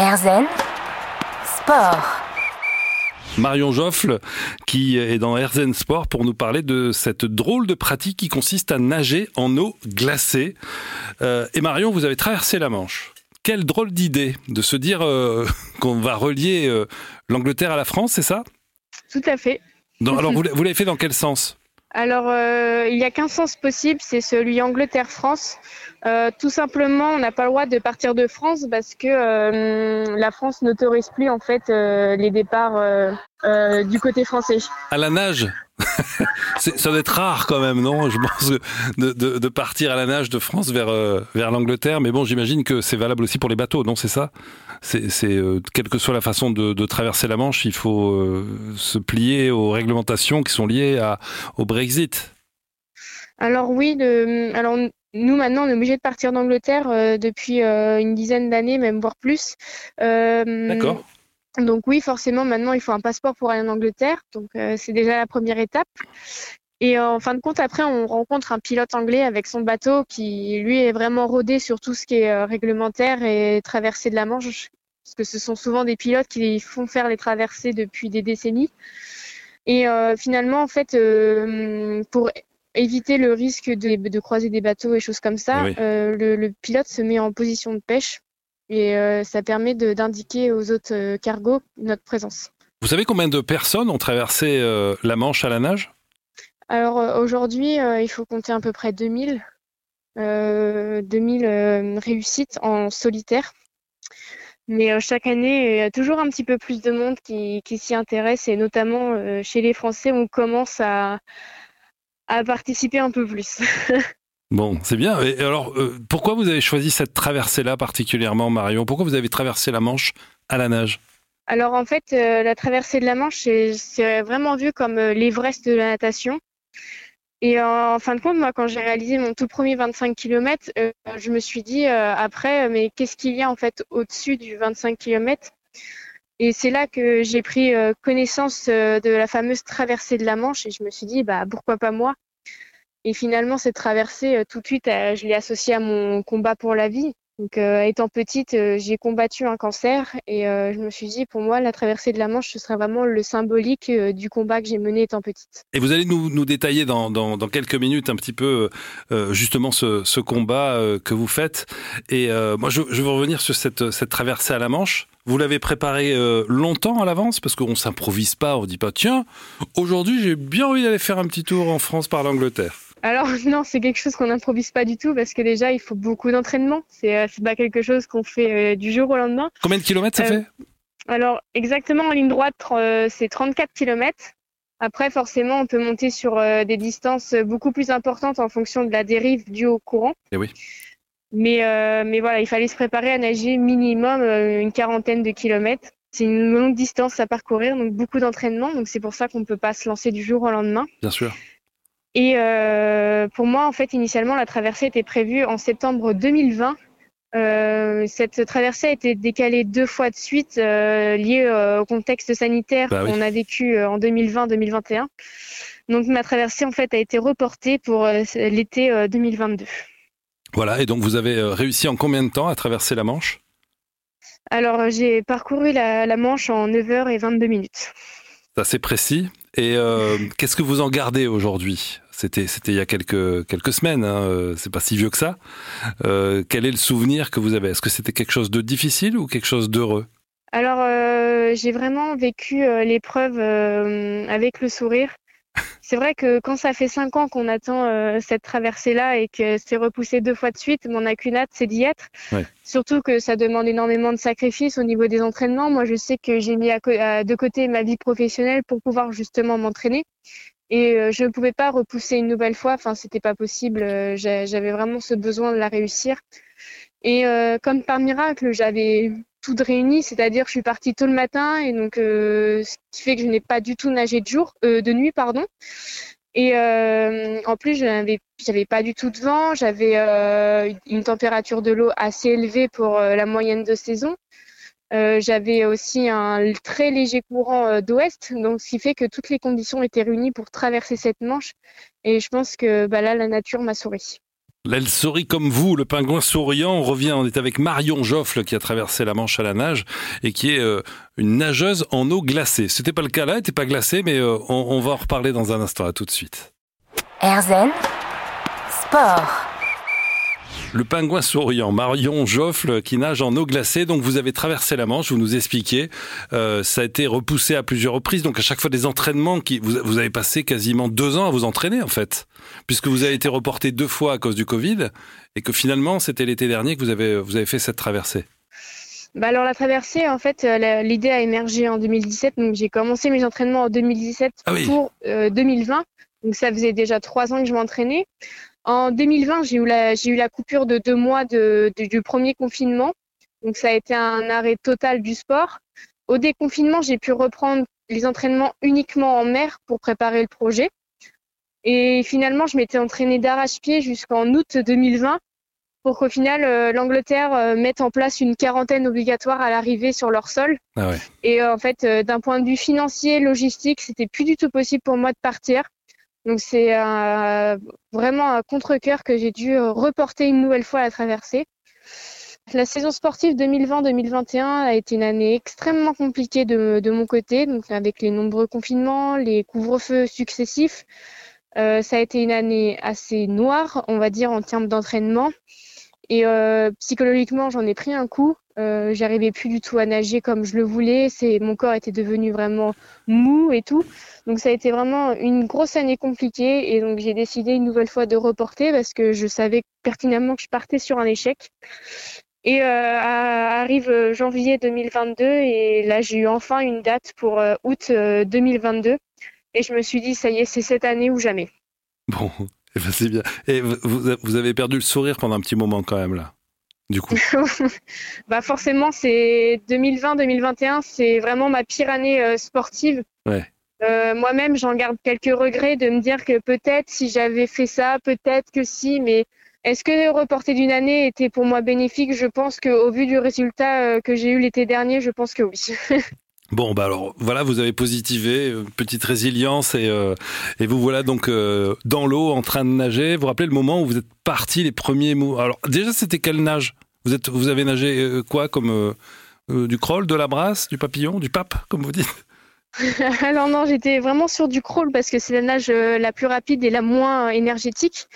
Erzen Sport. Marion Joffle, qui est dans Erzen Sport pour nous parler de cette drôle de pratique qui consiste à nager en eau glacée. Euh, et Marion, vous avez traversé la Manche. Quelle drôle d'idée de se dire euh, qu'on va relier euh, l'Angleterre à la France, c'est ça? Tout à fait. alors, vous l'avez fait dans quel sens? Alors, euh, il n'y a qu'un sens possible, c'est celui Angleterre-France. Euh, tout simplement, on n'a pas le droit de partir de France parce que euh, la France n'autorise plus en fait les départs du côté français. À la nage ça doit être rare quand même, non? Je pense de, de, de, partir à la nage de France vers, euh, vers l'Angleterre. Mais bon, j'imagine que c'est valable aussi pour les bateaux, non? C'est ça? C'est euh, Quelle que soit la façon de, de traverser la Manche, il faut euh, se plier aux réglementations qui sont liées à, au Brexit. Alors oui, alors nous maintenant on est obligé de partir d'Angleterre depuis une dizaine d'années, même voire plus. D'accord. Donc oui, forcément, maintenant, il faut un passeport pour aller en Angleterre. Donc euh, c'est déjà la première étape. Et en fin de compte, après, on rencontre un pilote anglais avec son bateau qui, lui, est vraiment rodé sur tout ce qui est euh, réglementaire et traversée de la Manche, parce que ce sont souvent des pilotes qui font faire les traversées depuis des décennies. Et euh, finalement, en fait, pour éviter le risque de, croiser des bateaux et choses comme ça, le, pilote se met en position de pêche et euh, ça permet d'indiquer aux autres euh, cargos notre présence. Vous savez combien de personnes ont traversé euh, la Manche à la nage? Alors aujourd'hui, il faut compter à peu près 2000, 2000 réussites en solitaire. Mais chaque année, il y a toujours un petit peu plus de monde qui, qui s'y intéresse et notamment chez les Français, on commence à, à participer un peu plus. Bon, c'est bien. Et alors, euh, pourquoi vous avez choisi cette traversée-là particulièrement, Marion? Pourquoi vous avez traversé la Manche à la nage? Alors, en fait, euh, la traversée de la Manche, c'est vraiment vu comme euh, l'Everest de la natation. Et en fin de compte, moi, quand j'ai réalisé mon tout premier 25 km, je me suis dit après, mais qu'est-ce qu'il y a en fait au-dessus du 25 km Et c'est là que j'ai pris connaissance de la fameuse traversée de la Manche et je me suis dit, bah pourquoi pas moi? Et finalement, cette traversée, euh, tout de suite, euh, je l'ai associée à mon combat pour la vie. Donc, euh, étant petite, j'ai combattu un cancer et je me suis dit, pour moi, la traversée de la Manche, ce serait vraiment le symbolique du combat que j'ai mené étant petite. Et vous allez nous, détailler dans, quelques minutes un petit peu justement ce, combat que vous faites. Et moi, je, veux revenir sur cette, cette traversée à la Manche. Vous l'avez préparée longtemps à l'avance parce qu'on s'improvise pas, on dit pas, tiens, aujourd'hui, j'ai bien envie d'aller faire un petit tour en France par l'Angleterre. Alors non, c'est quelque chose qu'on n'improvise pas du tout parce que déjà il faut beaucoup d'entraînement. C'est euh, pas quelque chose qu'on fait euh, du jour au lendemain. Combien de kilomètres ça euh, fait? Alors exactement en ligne droite, c'est 34 kilomètres. Après forcément, on peut monter sur des distances beaucoup plus importantes en fonction de la dérive due au courant. Et eh oui. Mais mais voilà, il fallait se préparer à nager minimum une quarantaine de kilomètres. C'est une longue distance à parcourir, donc beaucoup d'entraînement. Donc c'est pour ça qu'on ne peut pas se lancer du jour au lendemain. Bien sûr. Et euh, pour moi, en fait, initialement, la traversée était prévue en septembre 2020. Euh, cette traversée a été décalée deux fois de suite, euh, liée au contexte sanitaire bah qu'on a vécu en 2020-2021. Donc ma traversée, en fait, a été reportée pour l'été 2022. Voilà, et donc vous avez réussi en combien de temps à traverser la Manche? Alors j'ai parcouru la, la Manche en 9h et 22 minutes. C'est assez précis. Et euh, qu'est-ce que vous en gardez aujourd'hui? C'était c'était il y a quelques quelques semaines. Hein, euh, c'est pas si vieux que ça. Euh, quel est le souvenir que vous avez? Est-ce que c'était quelque chose de difficile ou quelque chose d'heureux? Alors j'ai vraiment vécu l'épreuve avec le sourire. C'est vrai que quand ça fait cinq ans qu'on attend euh, cette traversée-là et que c'est repoussé deux fois de suite, mon acunate, c'est d'y être. Surtout que ça demande énormément de sacrifices au niveau des entraînements. Moi, je sais que j'ai mis de côté ma vie professionnelle pour pouvoir justement m'entraîner. Et euh, je ne pouvais pas repousser une nouvelle fois. Enfin, c'était pas possible. Euh, j'avais vraiment ce besoin de la réussir. Et comme par miracle, j'avais tout réuni, c'est-à-dire je suis partie tôt le matin et donc euh, ce qui fait que je n'ai pas du tout nagé de jour, euh, de nuit pardon. Et euh, en plus, je n'avais pas du tout de vent, j'avais une température de l'eau assez élevée pour la moyenne de saison. j'avais aussi un très léger courant d'ouest, donc ce qui fait que toutes les conditions étaient réunies pour traverser cette manche. Et je pense que bah, là, la nature m'a souri. Elle sourit comme vous, le pingouin souriant. On revient, on est avec Marion Joffle qui a traversé la Manche à la nage et qui est euh, une nageuse en eau glacée. C'était pas le cas là, elle n'était pas glacée, mais euh, on, on, va en reparler dans un instant. À tout de suite. Erzen Sport. Le pingouin souriant, Marion Joffle qui nage en eau glacée. Donc vous avez traversé la Manche, vous nous expliquez. Euh, ça a été repoussé à plusieurs reprises. Donc à chaque fois des entraînements qui vous, vous, avez passé quasiment deux ans à vous entraîner en fait, puisque vous avez été reporté deux fois à cause du Covid et que finalement c'était l'été dernier que vous avez vous avez fait cette traversée. Bah alors la traversée, en fait, euh, l'idée a émergé en 2017. Donc j'ai commencé mes entraînements en 2017 ah oui. pour euh, 2020. Donc ça faisait déjà trois ans que je m'entraînais. En 2020, j'ai eu la, j'ai eu la coupure de deux mois de, de, du premier confinement. Donc ça a été un arrêt total du sport. Au déconfinement, j'ai pu reprendre les entraînements uniquement en mer pour préparer le projet. Et finalement, je m'étais entraînée d'arrache-pied jusqu'en août 2020 pour qu'au final, euh, l'Angleterre euh, mette en place une quarantaine obligatoire à l'arrivée sur leur sol. Ah ouais. Et euh, en fait, d'un point de vue financier, logistique, c'était plus du tout possible pour moi de partir. Donc c'est euh, vraiment un contre-cœur que j'ai dû reporter une nouvelle fois à la traversée. La saison sportive 2020-2021 a été une année extrêmement compliquée de, mon côté, donc avec les nombreux confinements, les couvre-feux successifs. Euh, ça a été une année assez noire, on va dire, en termes d'entraînement. Et euh, psychologiquement, j'en ai pris un coup. Euh, J'arrivais plus du tout à nager comme je le voulais. Mon corps était devenu vraiment mou et tout. Donc ça a été vraiment une grosse année compliquée. Et donc j'ai décidé une nouvelle fois de reporter parce que je savais pertinemment que je partais sur un échec. Et euh, arrive janvier 2022 et là j'ai eu enfin une date pour euh, août 2022. Et je me suis dit ça y est, c'est cette année ou jamais. Bon, eh ben c'est bien. Et vous avez perdu le sourire pendant un petit moment quand même là. Du coup. bah forcément, c'est 2020-2021, c'est vraiment ma pire année euh, sportive. Ouais. Euh, Moi-même, j'en garde quelques regrets de me dire que peut-être si j'avais fait ça, peut-être que si, mais est-ce que le reporter d'une année était pour moi bénéfique? Je pense qu'au vu du résultat euh, que j'ai eu l'été dernier, je pense que oui. Bon, bah alors voilà, vous avez positivé, petite résilience et, euh, et vous voilà donc euh, dans l'eau en train de nager. Vous vous rappelez le moment où vous êtes parti les premiers mots? Alors déjà, c'était quelle nage? Vous êtes, vous avez nagé euh, quoi comme du crawl, de la brasse, du papillon, du pape, comme vous dites? Alors non, j'étais vraiment sur du crawl parce que c'est la nage la plus rapide et la moins énergétique.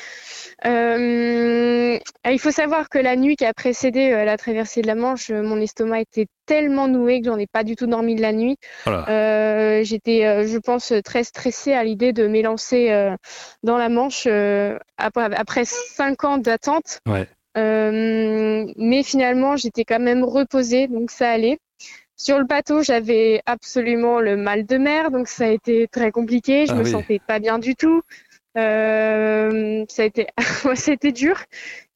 Euh, il faut savoir que la nuit qui a précédé euh, la traversée de la Manche, euh, mon estomac était tellement noué que j'en ai pas du tout dormi de la nuit. Voilà. Euh, J'étais, je pense, très stressée à l'idée de m'élancer dans la Manche après, après cinq ans d'attente. Ouais. mais finalement, j'étais quand même reposée, donc ça allait. Sur le bateau, j'avais absolument le mal de mer, donc ça a été très compliqué. Je Ah me oui. sentais pas bien du tout. Euh, ça a été, c'était dur.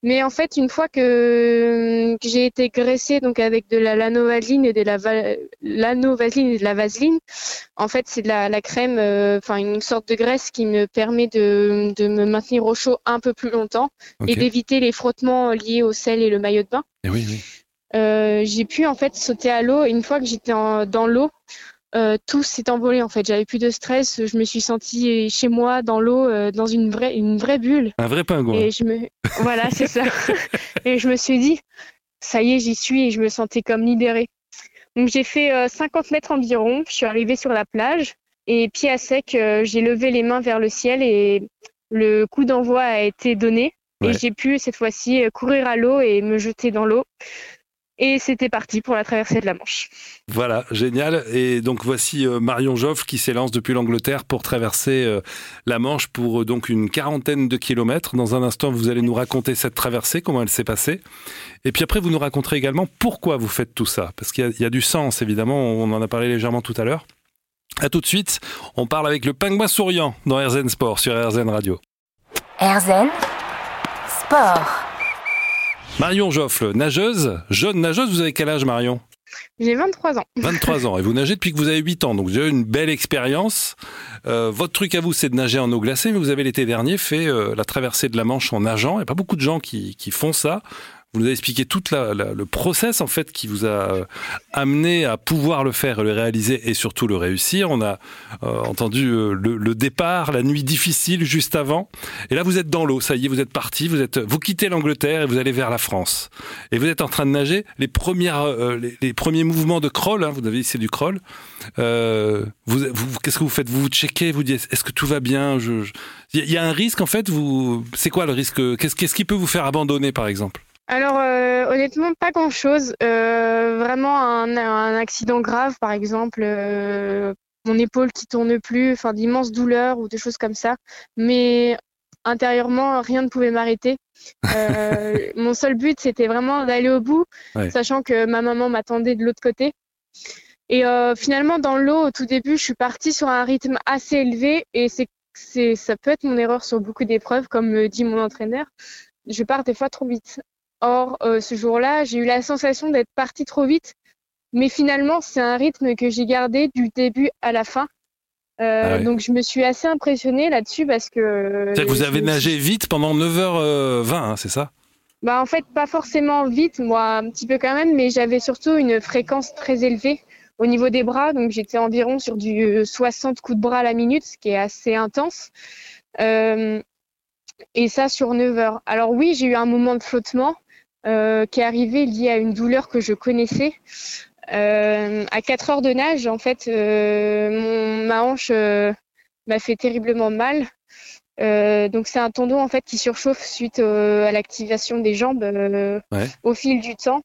Mais en fait, une fois que, que j'ai été graissée donc avec de la lanovaseline et de la va- lanovaseline et de la vaseline, en fait, c'est de la, la crème, euh, enfin une sorte de graisse qui me permet de, de me maintenir au chaud un peu plus longtemps et d'éviter les frottements liés au sel et le maillot de bain. Eh oui, oui. Euh, j'ai pu en fait sauter à l'eau une fois que j'étais dans l'eau, euh, tout s'est envolé en fait. J'avais plus de stress, je me suis sentie chez moi dans l'eau, euh, dans une vraie une vraie bulle. Un vrai pingouin. Et je me voilà, c'est ça. et je me suis dit, ça y est, j'y suis et je me sentais comme libérée. Donc j'ai fait euh, 50 mètres environ. Je suis arrivée sur la plage et pied à sec, euh, j'ai levé les mains vers le ciel et le coup d'envoi a été donné. Ouais. Et j'ai pu cette fois-ci courir à l'eau et me jeter dans l'eau. Et c'était parti pour la traversée de la Manche. Voilà, génial. Et donc voici euh, Marion Joffre qui s'élance depuis l'Angleterre pour traverser euh, la Manche pour euh, donc une quarantaine de kilomètres. Dans un instant, vous allez nous raconter cette traversée, comment elle s'est passée. Et puis après, vous nous raconterez également pourquoi vous faites tout ça. Parce qu'il y a- il y, a du sens, évidemment. On en a parlé légèrement tout à l'heure. À tout de suite. On parle avec le pingouin souriant dans RZN Sport sur RZN Radio. Erzen Sport. Marion Joffre, nageuse, jeune nageuse. Vous avez quel âge, Marion? J'ai 23 ans. 23 ans et vous nagez depuis que vous avez 8 ans, donc vous avez une belle expérience. Euh, votre truc à vous, c'est de nager en eau glacée, mais vous avez l'été dernier fait euh, la traversée de la Manche en nageant. Il n'y a pas beaucoup de gens qui, qui font ça. Vous nous avez expliqué tout le process en fait qui vous a euh, amené à pouvoir le faire, le réaliser et surtout le réussir. On a euh, entendu euh, le, départ, la nuit difficile juste avant. Et là, vous êtes dans l'eau. Ça y est, vous êtes parti. Vous êtes, vous quittez l'Angleterre et vous allez vers la France. Et vous êtes en train de nager. Les premières, les, premiers mouvements de crawl. Hein, vous avez dit c'est du crawl. vous, qu'est-ce que vous faites? Vous vous checkez. Vous dites est-ce que tout va bien? Il y a un risque en fait. Vous, c'est quoi le risque? Qu'est-ce qui peut vous faire abandonner par exemple? Alors euh, honnêtement pas grand chose. Euh, vraiment un, accident grave par exemple, euh, mon épaule qui tourne plus, enfin d'immenses douleurs ou des choses comme ça. Mais intérieurement rien ne pouvait m'arrêter. mon seul but c'était vraiment d'aller au bout, sachant que ma maman m'attendait de l'autre côté. Et finalement dans l'eau au tout début je suis partie sur un rythme assez élevé et c'est c'est ça peut être mon erreur sur beaucoup d'épreuves comme me dit mon entraîneur. Je pars des fois trop vite. Or, euh, ce jour-là, j'ai eu la sensation d'être partie trop vite. Mais finalement, c'est un rythme que j'ai gardé du début à la fin. Euh, ah donc, je me suis assez impressionnée là-dessus parce que. C'est-à-dire que vous avez nagé vite pendant 9h20, hein, c'est ça? Bah, En fait, pas forcément vite, moi, un petit peu quand même, mais j'avais surtout une fréquence très élevée au niveau des bras. Donc, j'étais environ sur du 60 coups de bras à la minute, ce qui est assez intense. Euh, et ça sur 9 heures. Alors, oui, j'ai eu un moment de flottement. Euh, qui est arrivé lié à une douleur que je connaissais. Euh, à 4 heures de nage, en fait, euh, mon, ma hanche m'a fait terriblement mal. donc c'est un tendon en fait qui surchauffe suite à l'activation des jambes au fil du temps.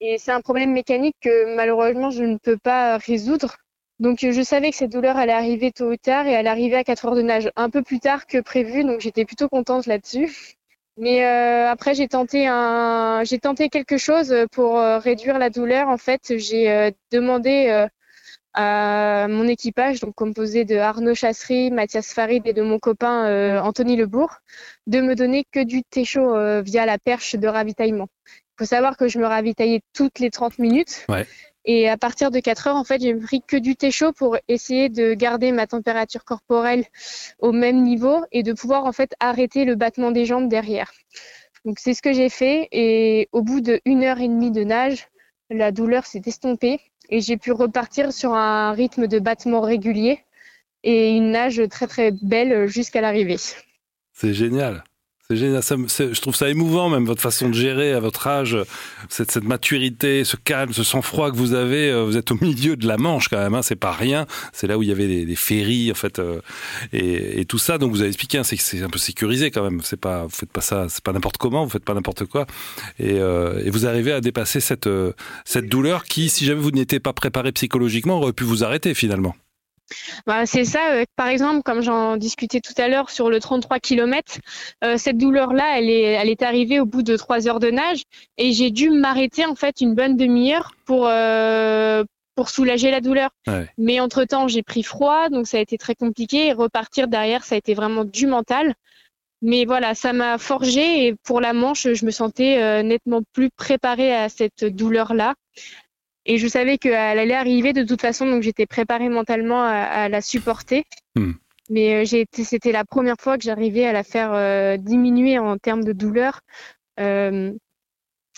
Et c'est un problème mécanique que malheureusement je ne peux pas résoudre. Donc je savais que cette douleur allait arriver tôt ou tard et elle arrivait à 4 heures de nage, un peu plus tard que prévu, donc j'étais plutôt contente là-dessus. Mais euh, après, j'ai tenté un, j'ai tenté quelque chose pour euh, réduire la douleur. En fait, j'ai euh, demandé à mon équipage, donc composé de Arnaud Chassery, Mathias Farid et de mon copain Anthony Lebourg, de me donner que du thé chaud via la perche de ravitaillement. Il faut savoir que je me ravitaillais toutes les 30 minutes. Ouais. Et à partir de 4 heures, en fait, j'ai pris que du thé chaud pour essayer de garder ma température corporelle au même niveau et de pouvoir en fait arrêter le battement des jambes derrière. Donc c'est ce que j'ai fait et au bout de une heure et demie de nage, la douleur s'est estompée et j'ai pu repartir sur un rythme de battement régulier et une nage très très belle jusqu'à l'arrivée. C'est génial. C'est génial. je trouve ça émouvant, même votre façon de gérer à votre âge, cette, maturité, ce calme, ce sang-froid que vous avez. Euh, vous êtes au milieu de la Manche quand même. Hein, c'est pas rien. C'est là où il y avait des, ferries en fait euh, et, tout ça. Donc vous avez expliqué, hein, c'est c'est un peu sécurisé quand même. C'est pas, vous faites pas ça, c'est pas n'importe comment. Vous faites pas n'importe quoi. Et, euh, et, vous arrivez à dépasser cette cette douleur qui, si jamais vous n'étiez pas préparé psychologiquement, aurait pu vous arrêter finalement. Bah, c'est ça. Euh, par exemple, comme j'en discutais tout à l'heure sur le 33 km, euh, cette douleur-là, elle est, elle est arrivée au bout de trois heures de nage et j'ai dû m'arrêter en fait une bonne demi-heure pour euh, pour soulager la douleur. Mais entre temps, j'ai pris froid, donc ça a été très compliqué et repartir derrière, ça a été vraiment du mental. Mais voilà, ça m'a forgé et pour la manche, je me sentais nettement plus préparée à cette douleur-là. Et je savais qu'elle allait arriver de toute façon, donc j'étais préparée mentalement à, la supporter. Hmm. Mais euh, c'était la première fois que j'arrivais à la faire euh, diminuer en termes de douleur euh,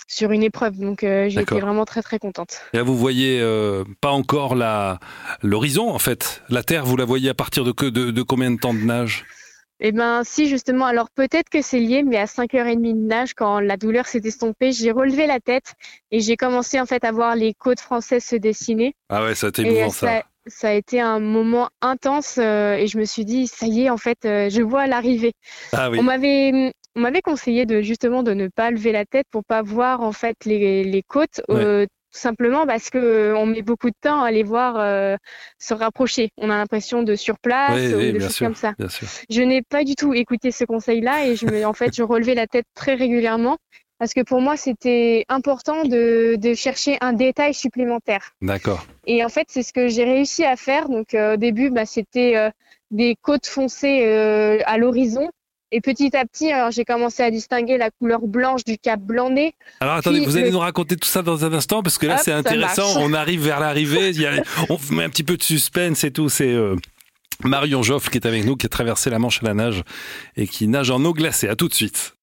sur une épreuve. Donc j'ai été vraiment très très contente. Et là, vous voyez pas encore l'horizon en fait. La Terre, vous la voyez à partir de, que, de combien de temps de nage? Eh ben si justement, alors peut-être que c'est lié, mais à 5h30 de nage, quand la douleur s'est estompée, j'ai relevé la tête et j'ai commencé en fait à voir les côtes françaises se dessiner. Ah ouais, ça a été émouvant ça. ça. a été un moment intense euh, et je me suis dit ça y est en fait, euh, je vois l'arrivée. Ah oui. On m'avait on m'avait conseillé de justement de ne pas lever la tête pour pas voir en fait les, les côtes euh, simplement parce que euh, on met beaucoup de temps à les voir euh, se rapprocher. On a l'impression de sur place ou des choses comme ça. Je n'ai pas du tout écouté ce conseil-là et je me, en fait, je relevais la tête très régulièrement parce que pour moi, c'était important de, de, chercher un détail supplémentaire. D'accord. Et en fait, c'est ce que j'ai réussi à faire. Donc, euh, au début, bah, c'était des côtes foncées à l'horizon et petit à petit, alors j'ai commencé à distinguer la couleur blanche du cap blanc-nez. Alors attendez, vous allez nous raconter tout ça dans un instant parce que là c'est intéressant. On arrive vers l'arrivée, on met un petit peu de suspense et tout. C'est euh, Marion Joffre qui est avec nous, qui a traversé la Manche à la nage et qui nage en eau glacée. À tout de suite.